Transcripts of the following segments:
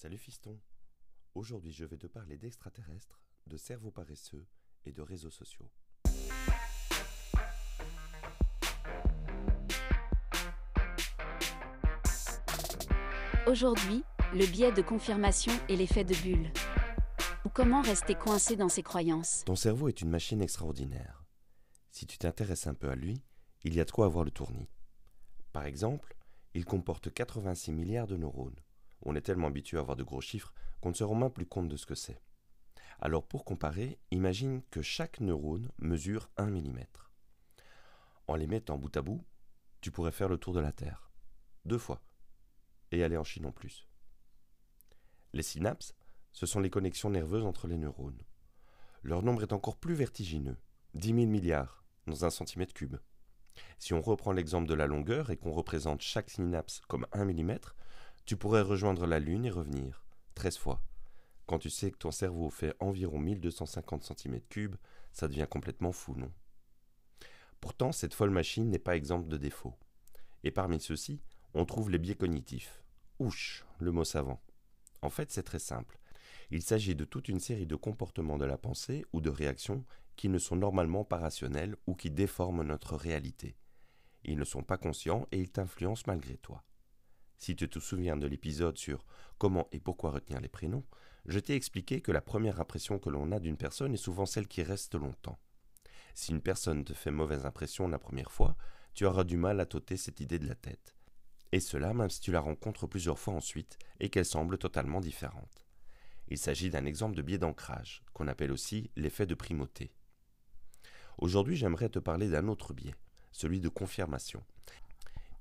Salut fiston. Aujourd'hui, je vais te parler d'extraterrestres, de cerveaux paresseux et de réseaux sociaux. Aujourd'hui, le biais de confirmation et l'effet de bulle. Ou comment rester coincé dans ses croyances? Ton cerveau est une machine extraordinaire. Si tu t'intéresses un peu à lui, il y a de quoi avoir le tournis. Par exemple, il comporte 86 milliards de neurones. On est tellement habitué à avoir de gros chiffres qu'on ne se rend même plus compte de ce que c'est. Alors pour comparer, imagine que chaque neurone mesure 1 mm. En les mettant bout à bout, tu pourrais faire le tour de la Terre. Deux fois. Et aller en Chine en plus. Les synapses, ce sont les connexions nerveuses entre les neurones. Leur nombre est encore plus vertigineux. 10 000 milliards dans un centimètre cube. Si on reprend l'exemple de la longueur et qu'on représente chaque synapse comme 1 mm, tu pourrais rejoindre la Lune et revenir, 13 fois. Quand tu sais que ton cerveau fait environ 1250 cm3, ça devient complètement fou, non? Pourtant, cette folle machine n'est pas exempte de défauts. Et parmi ceux-ci, on trouve les biais cognitifs. Ouch, le mot savant. En fait, c'est très simple. Il s'agit de toute une série de comportements de la pensée ou de réactions qui ne sont normalement pas rationnels ou qui déforment notre réalité. Ils ne sont pas conscients et ils t'influencent malgré toi. Si tu te souviens de l'épisode sur comment et pourquoi retenir les prénoms, je t'ai expliqué que la première impression que l'on a d'une personne est souvent celle qui reste longtemps. Si une personne te fait mauvaise impression la première fois, tu auras du mal à t'ôter cette idée de la tête. Et cela même si tu la rencontres plusieurs fois ensuite et qu'elle semble totalement différente. Il s'agit d'un exemple de biais d'ancrage, qu'on appelle aussi l'effet de primauté. Aujourd'hui, j'aimerais te parler d'un autre biais, celui de confirmation.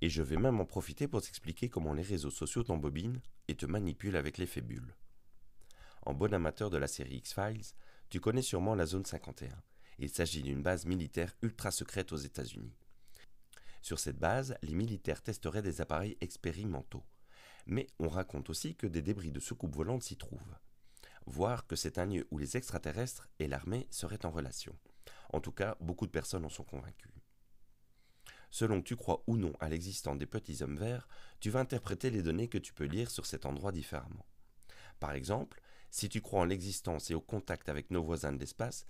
Et je vais même en profiter pour t'expliquer comment les réseaux sociaux t'embobinent et te manipulent avec l'effet bulle. En bon amateur de la série X-Files, tu connais sûrement la zone 51. Il s'agit d'une base militaire ultra secrète aux États-Unis. Sur cette base, les militaires testeraient des appareils expérimentaux. Mais on raconte aussi que des débris de soucoupes volantes s'y trouvent. Voire que c'est un lieu où les extraterrestres et l'armée seraient en relation. En tout cas, beaucoup de personnes en sont convaincues. Selon que tu crois ou non à l'existence des petits hommes verts, tu vas interpréter les données que tu peux lire sur cet endroit différemment. Par exemple, si tu crois en l'existence et au contact avec nos voisins de l'espace,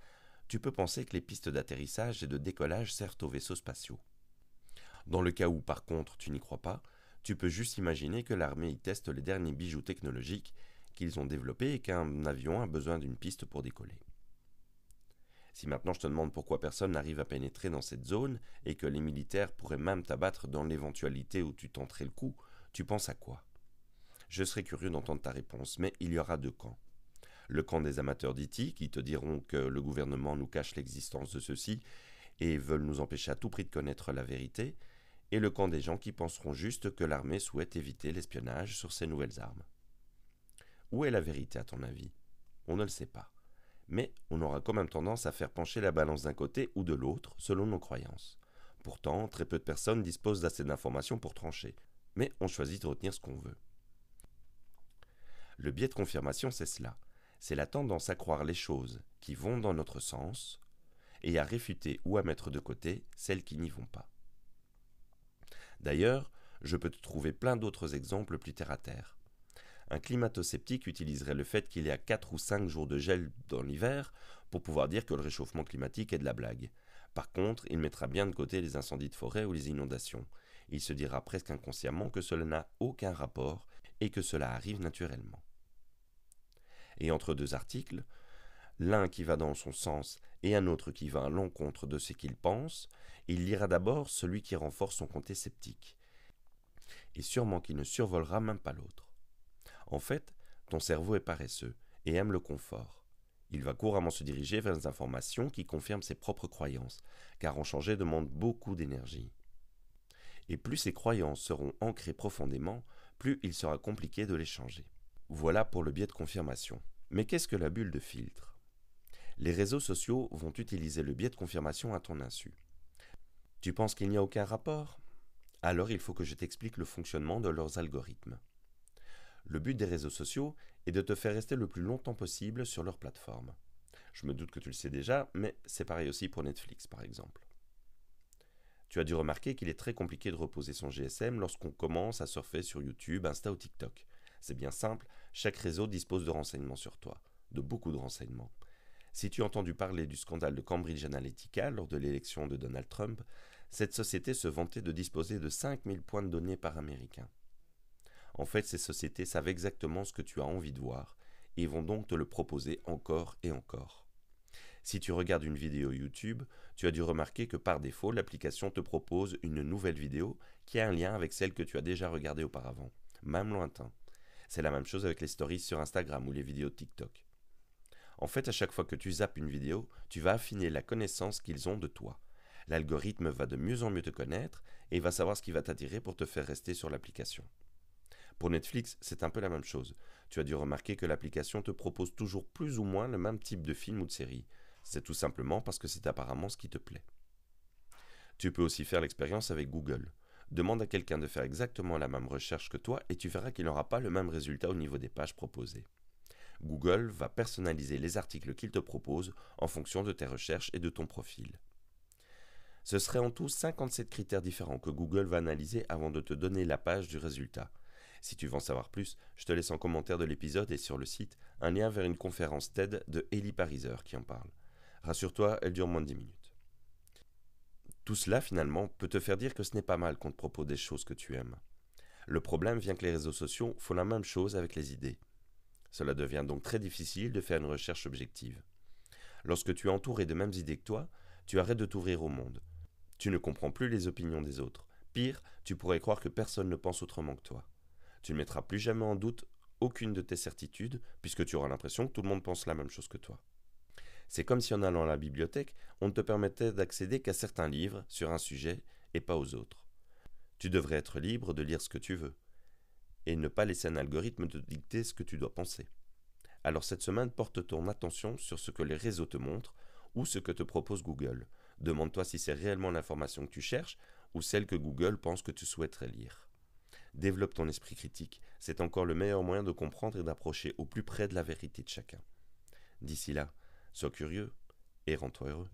tu peux penser que les pistes d'atterrissage et de décollage servent aux vaisseaux spatiaux. Dans le cas où, par contre, tu n'y crois pas, tu peux juste imaginer que l'armée y teste les derniers bijoux technologiques qu'ils ont développés et qu'un avion a besoin d'une piste pour décoller. Si maintenant je te demande pourquoi personne n'arrive à pénétrer dans cette zone et que les militaires pourraient même t'abattre dans l'éventualité où tu tenterais le coup, tu penses à quoi? Je serais curieux d'entendre ta réponse, mais il y aura deux camps. Le camp des amateurs d'IT qui te diront que le gouvernement nous cache l'existence de ceux-ci et veulent nous empêcher à tout prix de connaître la vérité, et le camp des gens qui penseront juste que l'armée souhaite éviter l'espionnage sur ces nouvelles armes. Où est la vérité à ton avis? On ne le sait pas mais on aura quand même tendance à faire pencher la balance d'un côté ou de l'autre selon nos croyances. Pourtant, très peu de personnes disposent d'assez d'informations pour trancher, mais on choisit de retenir ce qu'on veut. Le biais de confirmation, c'est cela. C'est la tendance à croire les choses qui vont dans notre sens et à réfuter ou à mettre de côté celles qui n'y vont pas. D'ailleurs, je peux te trouver plein d'autres exemples plus terre à terre. Un climato-sceptique utiliserait le fait qu'il y a 4 ou 5 jours de gel dans l'hiver pour pouvoir dire que le réchauffement climatique est de la blague. Par contre, il mettra bien de côté les incendies de forêt ou les inondations. Il se dira presque inconsciemment que cela n'a aucun rapport et que cela arrive naturellement. Et entre deux articles, l'un qui va dans son sens et un autre qui va à l'encontre de ce qu'il pense, il lira d'abord celui qui renforce son comté sceptique. Et sûrement qu'il ne survolera même pas l'autre. En fait, ton cerveau est paresseux et aime le confort. Il va couramment se diriger vers les informations qui confirment ses propres croyances, car en changer demande beaucoup d'énergie. Et plus ces croyances seront ancrées profondément, plus il sera compliqué de les changer. Voilà pour le biais de confirmation. Mais qu'est-ce que la bulle de filtre? Les réseaux sociaux vont utiliser le biais de confirmation à ton insu. Tu penses qu'il n'y a aucun rapport? Alors il faut que je t'explique le fonctionnement de leurs algorithmes. Le but des réseaux sociaux est de te faire rester le plus longtemps possible sur leur plateforme. Je me doute que tu le sais déjà, mais c'est pareil aussi pour Netflix par exemple. Tu as dû remarquer qu'il est très compliqué de reposer son GSM lorsqu'on commence à surfer sur YouTube, Insta ou TikTok. C'est bien simple, chaque réseau dispose de renseignements sur toi, de beaucoup de renseignements. Si tu as entendu parler du scandale de Cambridge Analytica lors de l'élection de Donald Trump, cette société se vantait de disposer de 5000 points de données par américain. En fait, ces sociétés savent exactement ce que tu as envie de voir et vont donc te le proposer encore et encore. Si tu regardes une vidéo YouTube, tu as dû remarquer que par défaut, l'application te propose une nouvelle vidéo qui a un lien avec celle que tu as déjà regardée auparavant, même lointain. C'est la même chose avec les stories sur Instagram ou les vidéos TikTok. En fait, à chaque fois que tu zappes une vidéo, tu vas affiner la connaissance qu'ils ont de toi. L'algorithme va de mieux en mieux te connaître et va savoir ce qui va t'attirer pour te faire rester sur l'application. Pour Netflix, c'est un peu la même chose. Tu as dû remarquer que l'application te propose toujours plus ou moins le même type de film ou de série. C'est tout simplement parce que c'est apparemment ce qui te plaît. Tu peux aussi faire l'expérience avec Google. Demande à quelqu'un de faire exactement la même recherche que toi et tu verras qu'il n'aura pas le même résultat au niveau des pages proposées. Google va personnaliser les articles qu'il te propose en fonction de tes recherches et de ton profil. Ce serait en tout 57 critères différents que Google va analyser avant de te donner la page du résultat. Si tu veux en savoir plus, je te laisse en commentaire de l'épisode et sur le site un lien vers une conférence TED de Ellie Pariser qui en parle. Rassure-toi, elle dure moins de 10 minutes. Tout cela, finalement, peut te faire dire que ce n'est pas mal qu'on te propose des choses que tu aimes. Le problème vient que les réseaux sociaux font la même chose avec les idées. Cela devient donc très difficile de faire une recherche objective. Lorsque tu es entouré de mêmes idées que toi, tu arrêtes de t'ouvrir au monde. Tu ne comprends plus les opinions des autres. Pire, tu pourrais croire que personne ne pense autrement que toi. Tu ne mettras plus jamais en doute aucune de tes certitudes, puisque tu auras l'impression que tout le monde pense la même chose que toi. C'est comme si en allant à la bibliothèque, on ne te permettait d'accéder qu'à certains livres sur un sujet et pas aux autres. Tu devrais être libre de lire ce que tu veux et ne pas laisser un algorithme te dicter ce que tu dois penser. Alors cette semaine, porte ton attention sur ce que les réseaux te montrent ou ce que te propose Google. Demande-toi si c'est réellement l'information que tu cherches ou celle que Google pense que tu souhaiterais lire. Développe ton esprit critique, c'est encore le meilleur moyen de comprendre et d'approcher au plus près de la vérité de chacun. D'ici là, sois curieux et rends-toi heureux.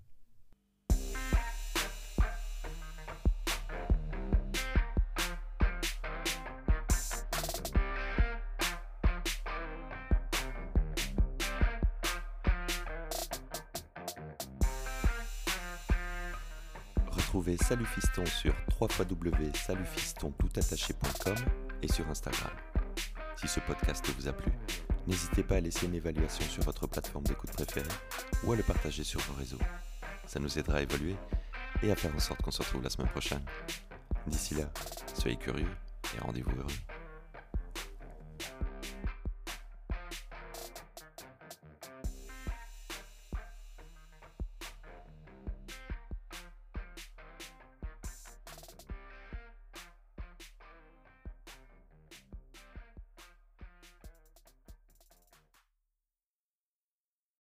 Retrouvez Salut Fiston sur www.salutfistontoutattaché.com et sur Instagram. Si ce podcast vous a plu, n'hésitez pas à laisser une évaluation sur votre plateforme d'écoute préférée ou à le partager sur vos réseaux. Ça nous aidera à évoluer et à faire en sorte qu'on se retrouve la semaine prochaine. D'ici là, soyez curieux et rendez-vous heureux.